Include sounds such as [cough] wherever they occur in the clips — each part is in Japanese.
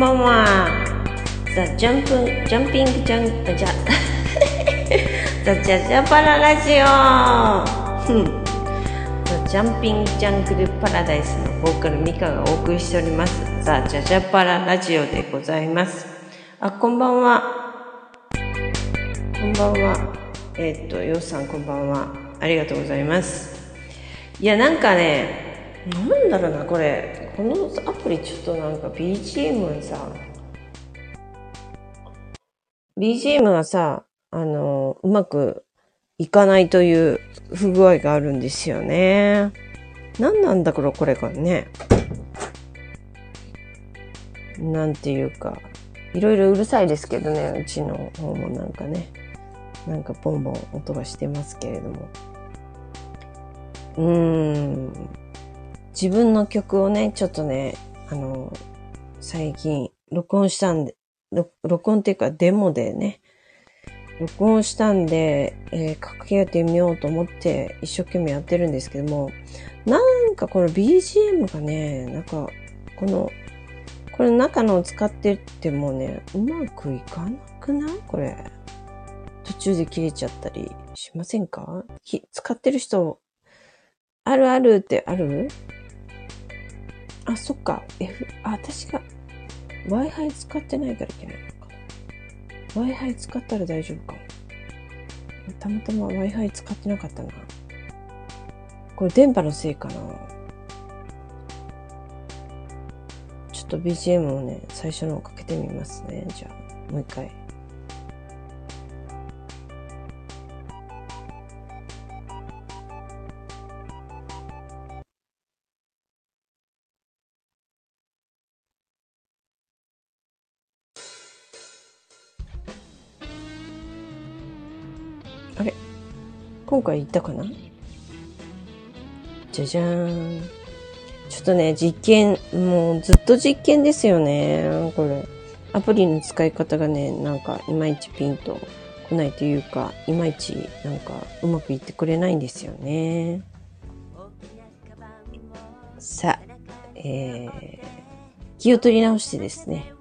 んばんは。ザ・ジャンプ、ジャンピングジャン、あじゃ、ザ・ジャジャパララジオザ・ジャンピングジャングルパラダイスのボーカルミカがお送りしております。ザ・ジャジャパララジオでございます。あ、こんばんは。こんばんは。えー、っと、ようさんこんばんは。ありがとうございます。いや、なんかね、なんだろうなこれ。このアプリちょっとなんか BGM がさ BGM がさあのうまくいかないという不具合があるんですよね。何なんだこれこれがね。なんていうか。いろいろうるさいですけどねうちの方もなんかね。なんかボンボン音がしてますけれども。うーん。自分の曲をね、ちょっとね、あの、最近、録音したんで、録音っていうかデモでね、録音したんで、えー、かけてみようと思って一生懸命やってるんですけども、なんかこの BGM がね、なんか、この、これ中のを使ってってもね、うまくいかなくない？これ。途中で切れちゃったりしませんか？使ってる人、あるあるってある？あ、そっか。F、あ、私が Wi-Fi 使ってないからいけないのか。Wi-Fi 使ったら大丈夫かも。たまたま Wi-Fi 使ってなかったな。これ電波のせいかな。ちょっと BGM をね、最初のをかけてみますね。じゃあ、もう一回。今回言ったかな？じゃじゃーん。ちょっとね、実験、もうずっと実験ですよね。これ。アプリの使い方がね、なんかいまいちピンと来ないというか、いまいちなんかうまくいってくれないんですよね。さあ、えー、気を取り直してですね、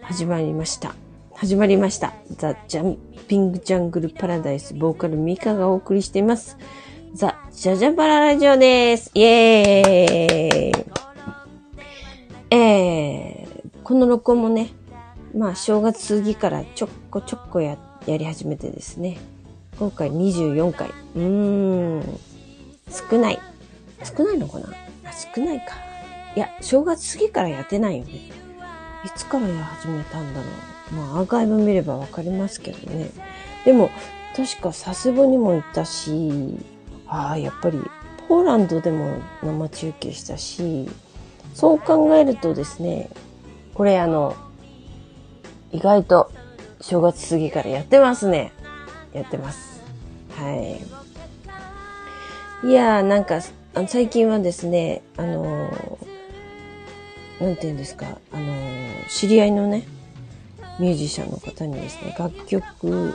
始まりました。始まりました。ザ・ジャンピングジャングルパラダイスボーカルミカがお送りしています。ザ・ジャジャパララジオです。イェーイえー、この録音もね、まあ正月過ぎからちょっこちょっこや、やり始めてですね。今回24回。うーん、少ない。少ないのかな？あ少ないか。いや、正月過ぎからやってないよね。いつからや始めたんだろう。まあ、アーカイブ見ればわかりますけどね。でも、確か佐世保にも行ったし、ああ、やっぱり、ポーランドでも生中継したし、そう考えるとですね、これあの、意外と正月過ぎからやってますね。やってます。はい。いやー、なんか、最近はですね、あのー、なんて言うんですか、あの、知り合いのね、ミュージシャンの方にですね、楽曲、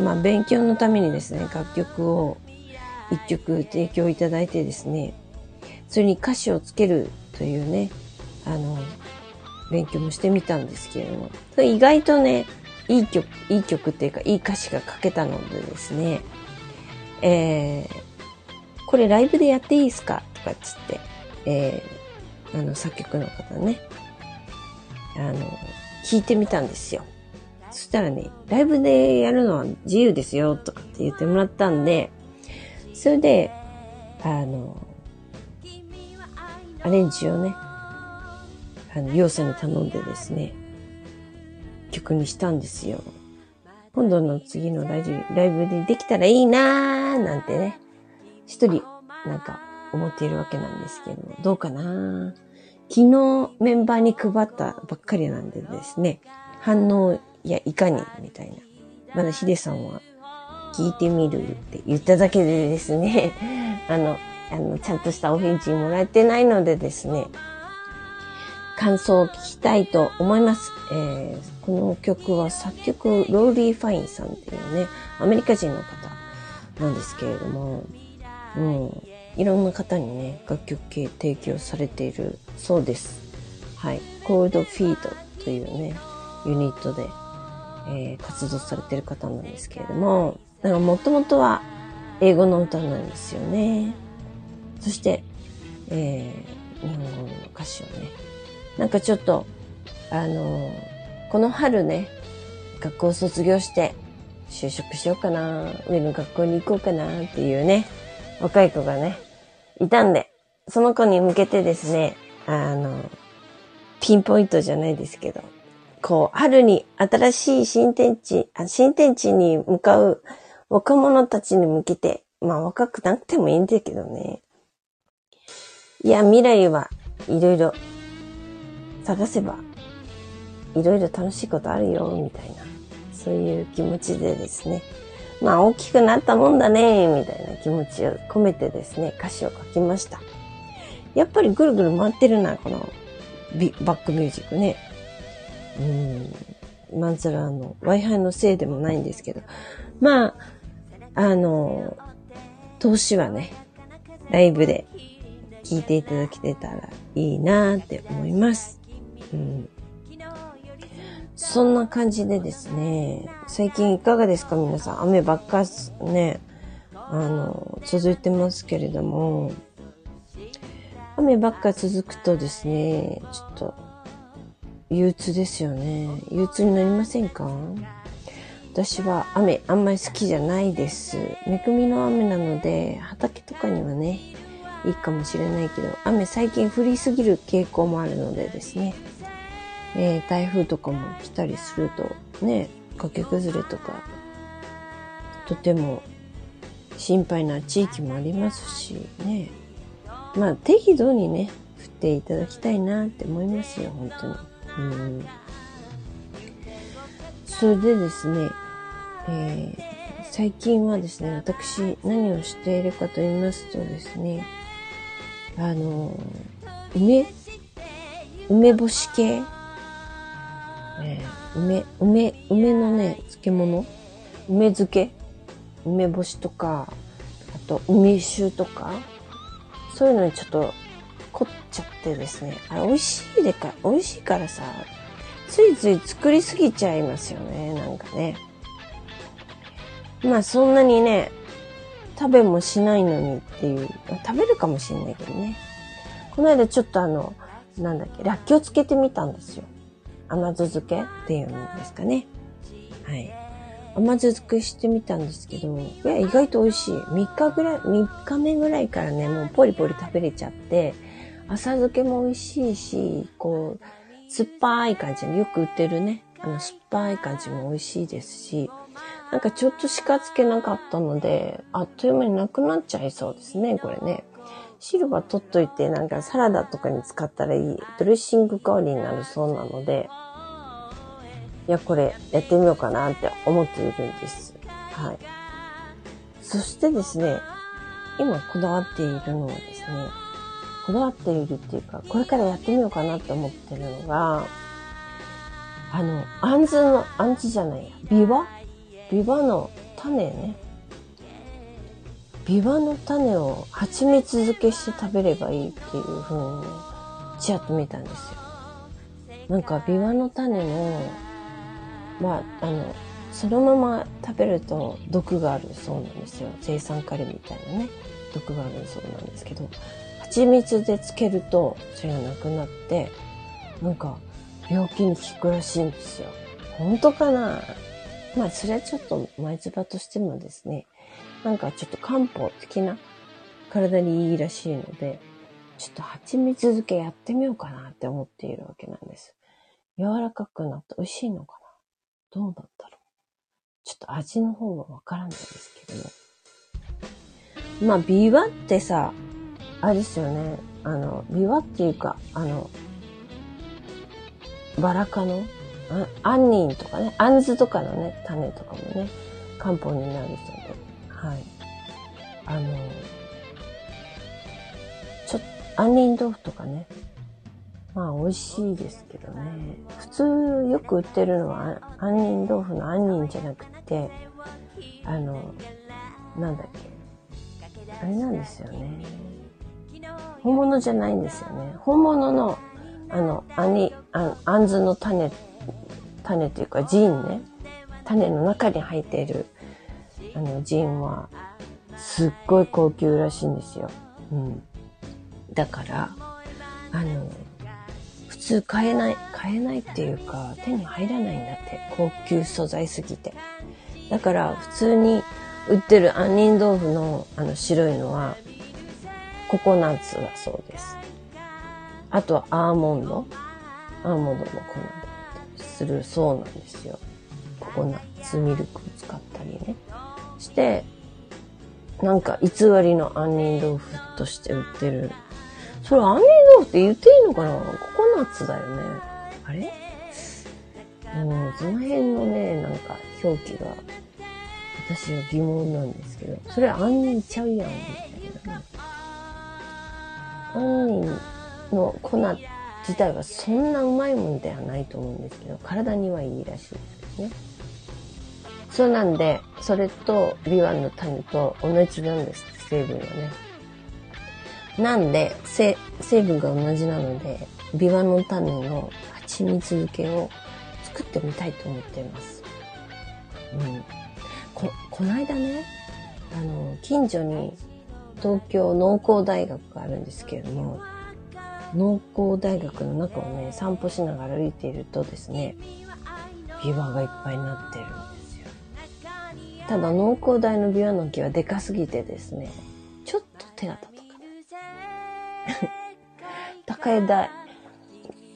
まあ勉強のためにですね、楽曲を一曲提供いただいてですね、それに歌詞をつけるというね、あの、勉強もしてみたんですけれども、意外とね、いい曲、いい曲っていうか、いい歌詞が書けたのでですね、えー、これライブでやっていいですか？とかっつって、えー、あの、作曲の方ね、あの、聞いてみたんですよ。そしたらね、ライブでやるのは自由ですよとかって言ってもらったんで、それで、あの、アレンジをね、あの、ヨウさんに頼んでですね、曲にしたんですよ。今度の次のライブライブでできたらいいなーなんてね、一人なんか思っているわけなんですけど、どうかな？昨日メンバーに配ったばっかりなんでですね、反応やいかに？みたいな。まだヒデさんは聞いてみるって言っただけでですね、[laughs] あの、あの、ちゃんとしたお返事もらえてないのでですね、感想を聞きたいと思います。えー、この曲は作曲ローリー・ファインさんっていうね、アメリカ人の方なんですけれども、うん、いろんな方にね、楽曲系提供されているそうです。はい、コールドフィードというね、ユニットで、えー、活動されてる方なんですけれども、もともとは英語の歌なんですよね。そして、えー、日本語の歌詞をね、なんかちょっと、あのー、この春ね、学校を卒業して就職しようかな、上の学校に行こうかなっていうね、若い子がね、いたんで、その子に向けてですね、あの、ピンポイントじゃないですけど、こう、春に新しい新天地、あ新天地に向かう若者たちに向けて、まあ若くなくてもいいんだけどね。いや、未来はいろいろ探せば、いろいろ楽しいことあるよ、みたいな、そういう気持ちでですね。まあ大きくなったもんだね、みたいな気持ちを込めてですね、歌詞を書きました。やっぱりぐるぐる回ってるな、このバックミュージックね。うん。まんざらあの、Wi-Fi のせいでもないんですけど。まあ、あの、投資はね、ライブで聞いていただけてたらいいなって思います。うん。そんな感じでですね、最近いかがですか皆さん。雨ばっかね、あの、続いてますけれども、雨ばっか続くとですね、ちょっと、憂鬱ですよね。憂鬱になりませんか？私は雨あんまり好きじゃないです。恵みの雨なので、畑とかにはね、いいかもしれないけど、雨最近降りすぎる傾向もあるのでですね、えー、台風とかも来たりするとね、崖崩れとか、とても心配な地域もありますしね。まあ適度にね、降っていただきたいなって思いますよ、本当に。うん。それでですね、えー、最近はですね、私何をしているかと言いますとですね、あの、梅梅干し系えー、梅、梅、梅のね、漬物？梅漬け？梅干しとか、あと梅酒とか、そういうのにちょっと凝っちゃってですね。あれ美味しいでか、美味しいからさ、ついつい作りすぎちゃいますよね、なんかね。まあそんなにね、食べもしないのにっていう、食べるかもしんないけどね。この間ちょっとあの、なんだっけ、らっきょうつけてみたんですよ。甘酢漬けっていうんですかね。はい。甘酢漬けしてみたんですけど、いや、意外と美味しい。3日ぐらい、3日目ぐらいからね、もうポリポリ食べれちゃって、浅漬けも美味しいし、こう、酸っぱい感じよく売ってるね、あの、酸っぱい感じも美味しいですし、なんかちょっとしかつけなかったので、あっという間になくなっちゃいそうですね、これね。汁は取っといて、なんかサラダとかに使ったらいい、ドレッシング代わりになるそうなので、いや、これやってみようかなって思っているんです。はい。そしてですね、今こだわっているのはですね、こだわっているっていうか、これからやってみようかなって思ってるのが、あの、あんずの、あんずじゃないや、ビワ？ビワの種ね。ビワの種を蜂蜜漬けして食べればいいっていう風にね、ちらっと見たんですよ。なんかビワの種の、まあ、あの、そのまま食べると毒があるそうなんですよ。生酸カリみたいなね、毒があるそうなんですけど、蜂蜜で漬けるとそれがなくなって、なんか病気に効くらしいんですよ。本当かな？まあ、それはちょっと前唾としてもですね、なんかちょっと漢方的な体にいいらしいので、ちょっと蜂蜜漬けやってみようかなって思っているわけなんです。柔らかくなって美味しいのかな？どうだったろう？ちょっと味の方はわからないですけども。まあ、ビワってさ、あれですよね。あの、ビワっていうか、あの、バラ科の、アンニンとかね、アンズとかのね、種とかもね、漢方になるそうで。はい。あの、ちょっと、杏仁豆腐とかね。まあ、美味しいですけどね。普通よく売ってるのは、杏仁豆腐の杏仁じゃなくて、あの、なんだっけ。あれなんですよね。本物じゃないんですよね。本物のあの、あに、ああんずの種、種っていうかジーンね。種の中に入っている、あの、ジンは、すっごい高級らしいんですよ。うん。だから、あの、普通買えない、買えないっていうか、手に入らないんだって。高級素材すぎて。だから、普通に売ってる杏仁豆腐のあの白いのは、ココナッツだそうです。あとはアーモンド。アーモンドの粉でするそうなんですよ。ココナッツミルクを使ったりね。して、なんか偽りの杏仁豆腐として売ってる。それ杏仁豆腐って言っていいのかな？ココナッツだよね。あれ？うん、その辺のね、なんか表記が私は疑問なんですけど、それ杏仁ちゃうやん、みたいなね。杏仁の粉自体はそんなうまいもんではないと思うんですけど、体にはいいらしいですね。そうなんで、それとビワンの種と同じなんです、成分はね。なんで、成分が同じなので、ビワの種の蜂蜜漬けを作ってみたいと思っています。うん。こ、この間ね、あの、近所に東京農工大学があるんですけれども、農工大学の中をね、散歩しながら歩いているとですね、ビワがいっぱいになってる。ただ農工大のビワの木はでかすぎてですね、ちょっと手が届かない。[laughs] 高枝、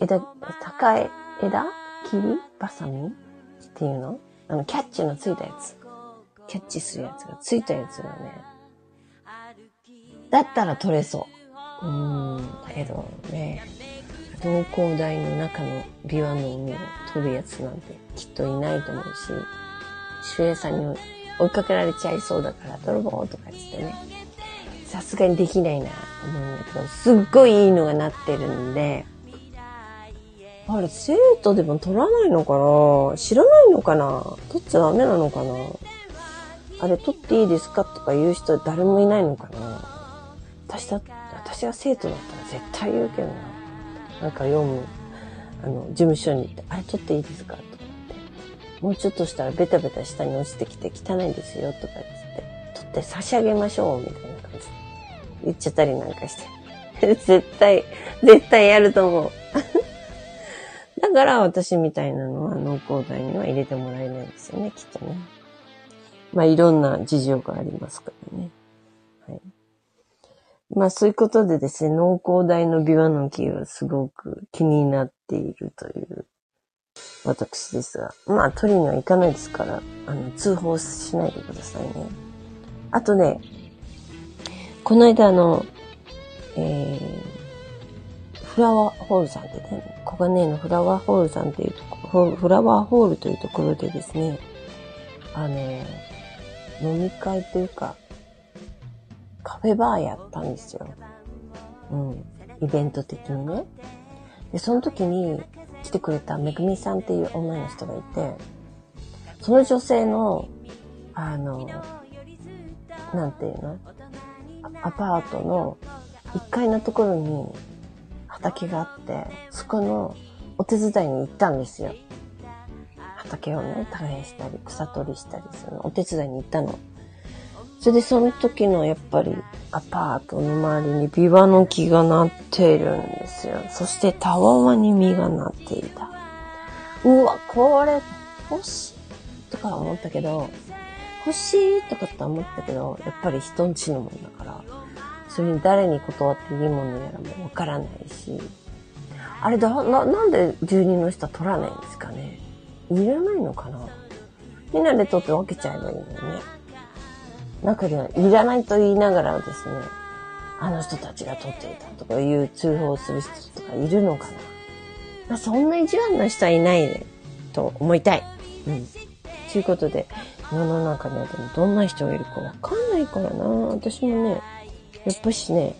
枝、高枝切りバサミっていうの？あの、キャッチのついたやつ。キャッチするやつがついたやつがね、だったら取れそう。うん、だけどね、農工大の中のビワの海を取るやつなんてきっといないと思うし、守衛さんに追いかけられちゃいそうだから泥棒とか言ってね、さすがにできないなと思うんだけど、すっごいいいのがなってるんで、あれ、生徒でも取らないのかな？知らないのかな？取っちゃダメなのかな？あれ取っていいですかとか言う人誰もいないのかな？私だ、私が生徒だったら絶対言うけどな。なんか読む、あの、事務所に行って、あれ取っていいですか？って。もうちょっとしたらベタベタ下に落ちてきて汚いんですよとか言って、取って差し上げましょうみたいな感じで言っちゃったりなんかして。絶対、絶対やると思う。[laughs] だから私みたいなのは農工大には入れてもらえないんですよね、きっとね。まあいろんな事情がありますからね。はい。まあそういうことでですね、農工大のビワの木はすごく気になっているという私ですが、まあ取りには行かないですから、あの、通報しないでくださいね。あとね、この間あの、えー、フラワーホールさんってね、小金井のフラワーホールさんっていうとこ、フラワーホールというところでですね、あの、飲み会というか、カフェバーやったんですよ。うん。イベント的にね。で、その時に来てくれためぐみさんっていう女の人がいて、その女性の、あの、なんていうの？アパートの1階のところに畑があって、そこのお手伝いに行ったんですよ。畑をね、耕したり、草取りしたりするの、お手伝いに行ったの。それでその時のやっぱりアパートの周りにビワの木がなっているんですよ。そしてたわわに実がなっていた。うわ、これ欲しいとか思ったけど、欲しいとかって思ったけど、やっぱり人んちのもんだから、それに誰に断っていいものやらもわからないし、あれだ、な、なんで住人の人は取らないんですかねいらないのかなみんなで取って分けちゃえばいいのにね。中にはいらないと言いながらですね、あの人たちが取っていたとかいう通報する人とかいるのかな。まあ、そんな意地悪な人はいないで、と思いたい。うん。ということで、世の中にはでもどんな人がいるかわかんないからな。私もね、やっぱしね、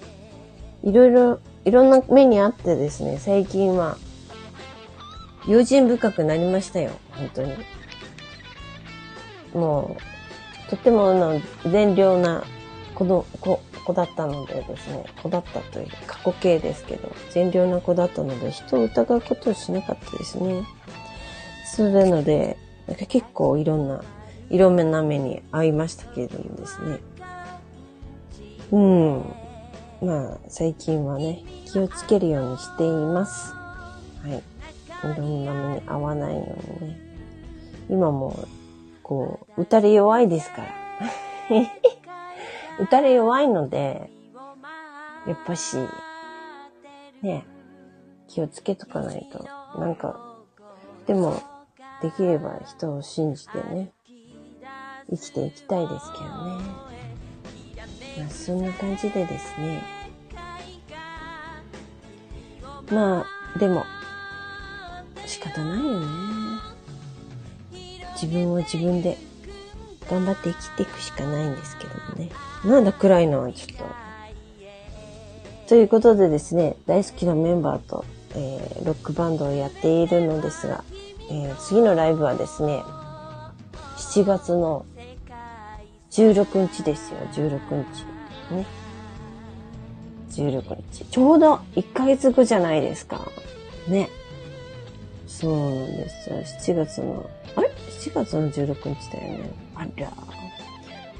いろいろ、いろんな目にあってですね、最近は、用心深くなりましたよ。本当に。もう、とてもあの善良な子の子、子だったのでですね、子だったという過去形ですけど、善良な子だったので、人を疑うことをしなかったですね。それなので、なんか結構いろんな、いろんな目に遭いましたけれどもですね。うん。まあ、最近はね、気をつけるようにしています。はい。いろんな目に遭わないようにね。今も、こう、打たれ弱いですから。[laughs] 打たれ弱いので、やっぱし、ね、気をつけとかないと。なんか、でも、できれば人を信じてね、生きていきたいですけどね。まあ、そんな感じでですね。まあ、でも、仕方ないよね。自分を自分で頑張って生きていくしかないんですけどもね。なんだ暗いのはちょっと。ということでですね、大好きなメンバーと、えー、ロックバンドをやっているのですが、えー、次のライブはですね、7月の16日ですよ、16日。ね。16日。ちょうど1ヶ月後じゃないですか。ね。そうなんですよ。7月の、?7 月の16日だよね。あら。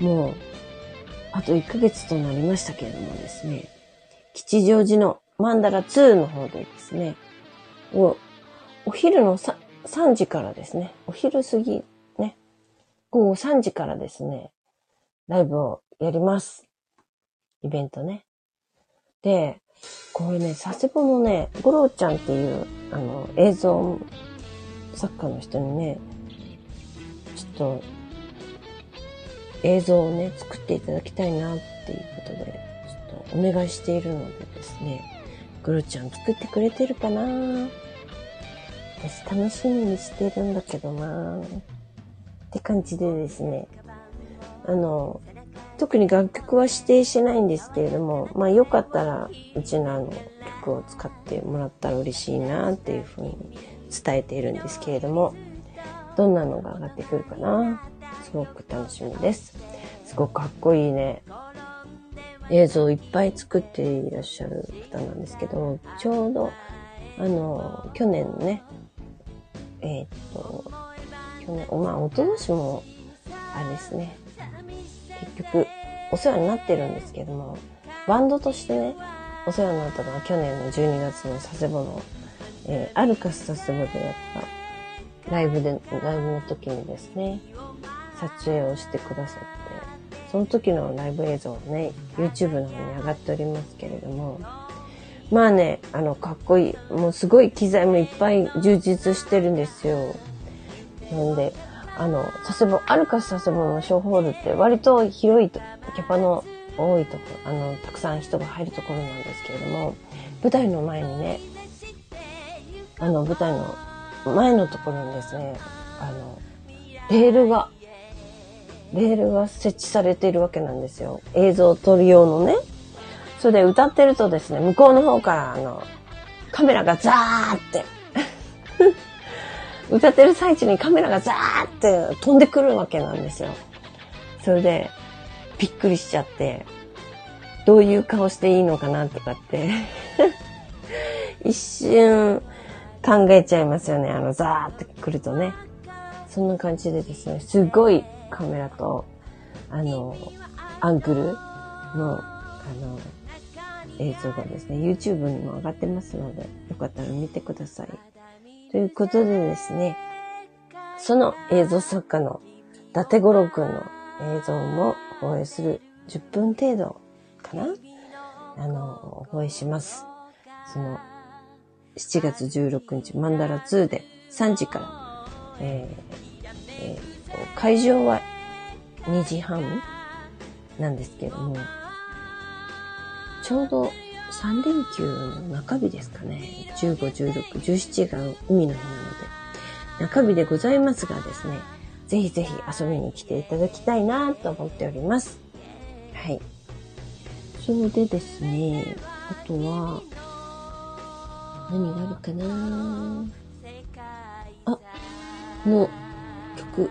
もう、あと1ヶ月となりましたけれどもですね。吉祥寺のマンダラ2の方でですね、お、お昼の3時からですね、お昼過ぎ、ね、午後3時からですね、ライブをやります。イベントね。で、これね、佐世保のね、五郎ちゃんっていう、あの、映像作家の人にね、ちょっと、映像をね、作っていただきたいなっていうことで、ちょっとお願いしているのでですね、ゴロちゃん作ってくれてるかな？私楽しみにしてるんだけどな。って感じでですね、あの、特に楽曲は指定しないんですけれども、まあよかったら、うちのあの曲を使ってもらったら嬉しいなっていうふうに伝えているんですけれども、どんなのが上がってくるかな？すごく楽しみです。すごくかっこいいね。映像をいっぱい作っていらっしゃる方なんですけど、ちょうど、あの、去年ね、えー、っと、去年、まあ、おととしも、あれですね、結局、お世話になってるんですけども、バンドとしてね、お世話になったのは去年の12月の佐世保の、えー、アルカス佐世保でやったライブで、ライブの時にですね、撮影をしてくださって、その時のライブ映像をね、YouTube の方に上がっておりますけれども、まあね、あの、かっこいい。もうすごい機材もいっぱい充実してるんですよ。なんで、あの、佐世保、アルカス佐世保のショーホールって割と広いと、キャパの多いとこ、あの、たくさん人が入るところなんですけれども、舞台の前にね、あの、舞台の前のところにですね、あの、レールが、レールが設置されているわけなんですよ。映像を撮る用のね。それで歌ってるとですね、向こうの方からあの、カメラがザーって [laughs] 歌ってる最中にカメラがザーって飛んでくるわけなんですよ。それで、びっくりしちゃって、どういう顔していいのかなとかって [laughs] 一瞬考えちゃいますよね。あの、ザーって来るとね。そんな感じでですね、すごいカメラと、あの、アングルの、あの、映像がですね、YouTube にも上がってますので、よかったら見てください。ということでですね、その映像作家の伊達五郎くんの映像も放映する10分程度かなあの、放映します。その、7月16日、マンダラ2で3時から、えーえー、会場は2時半なんですけども、ちょうど3連休の中日ですかね。15、16、17が海の日なので、中日でございますがですね、ぜひぜひ遊びに来ていただきたいなと思っております。はい。それでですね、あとは、何があるかな？あ、の曲、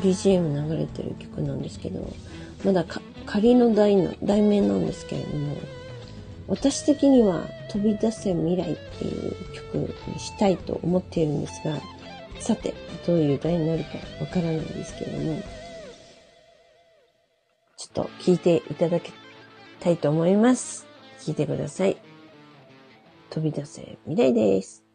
BGM 流れてる曲なんですけど、まだ仮の題の題名なんですけれども、私的には飛び出せ未来っていう曲にしたいと思っているんですが、さて、どういう題になるかわからないんですけれども、ちょっと聞いていただきたいと思います。聞いてください。飛び出せ未来です。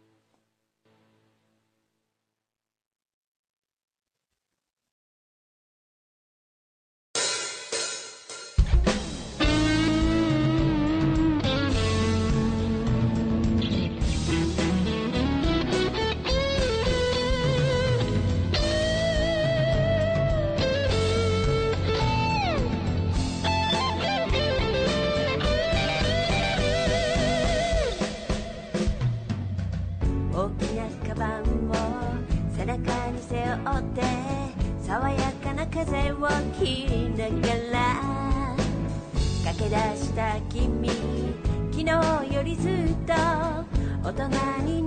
した君。昨日よりずっと大人に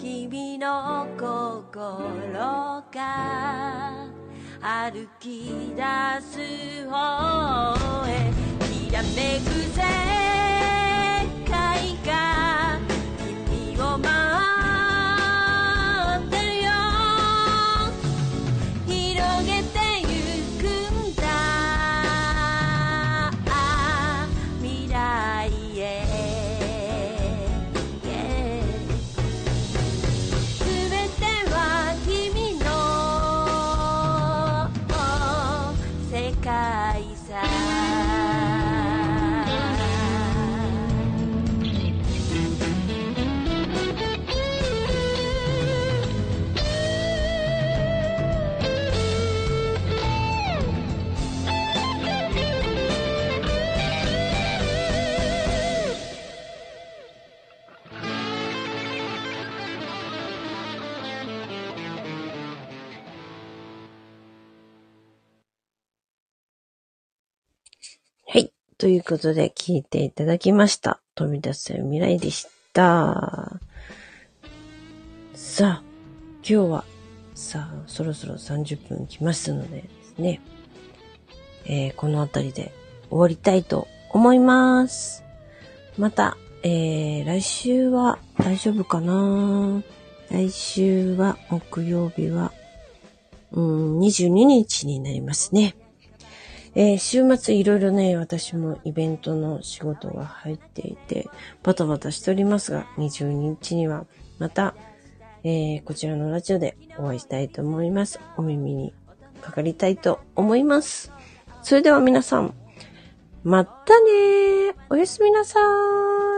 君の心が歩き出す方へきらめくぜ。ということで聞いていただきました。飛び出せ未来でした。さあ、今日は、さあ、そろそろ30分来ましたのでですね、えー、この辺りで終わりたいと思います。また、えー、来週は大丈夫かな来週は木曜日は、うん、22日になりますね。えー、週末いろいろね、私もイベントの仕事が入っていて、バタバタしておりますが、22日にはまた、えー、こちらのラジオでお会いしたいと思います。お耳にかかりたいと思います。それでは皆さん、またねおやすみなさー。い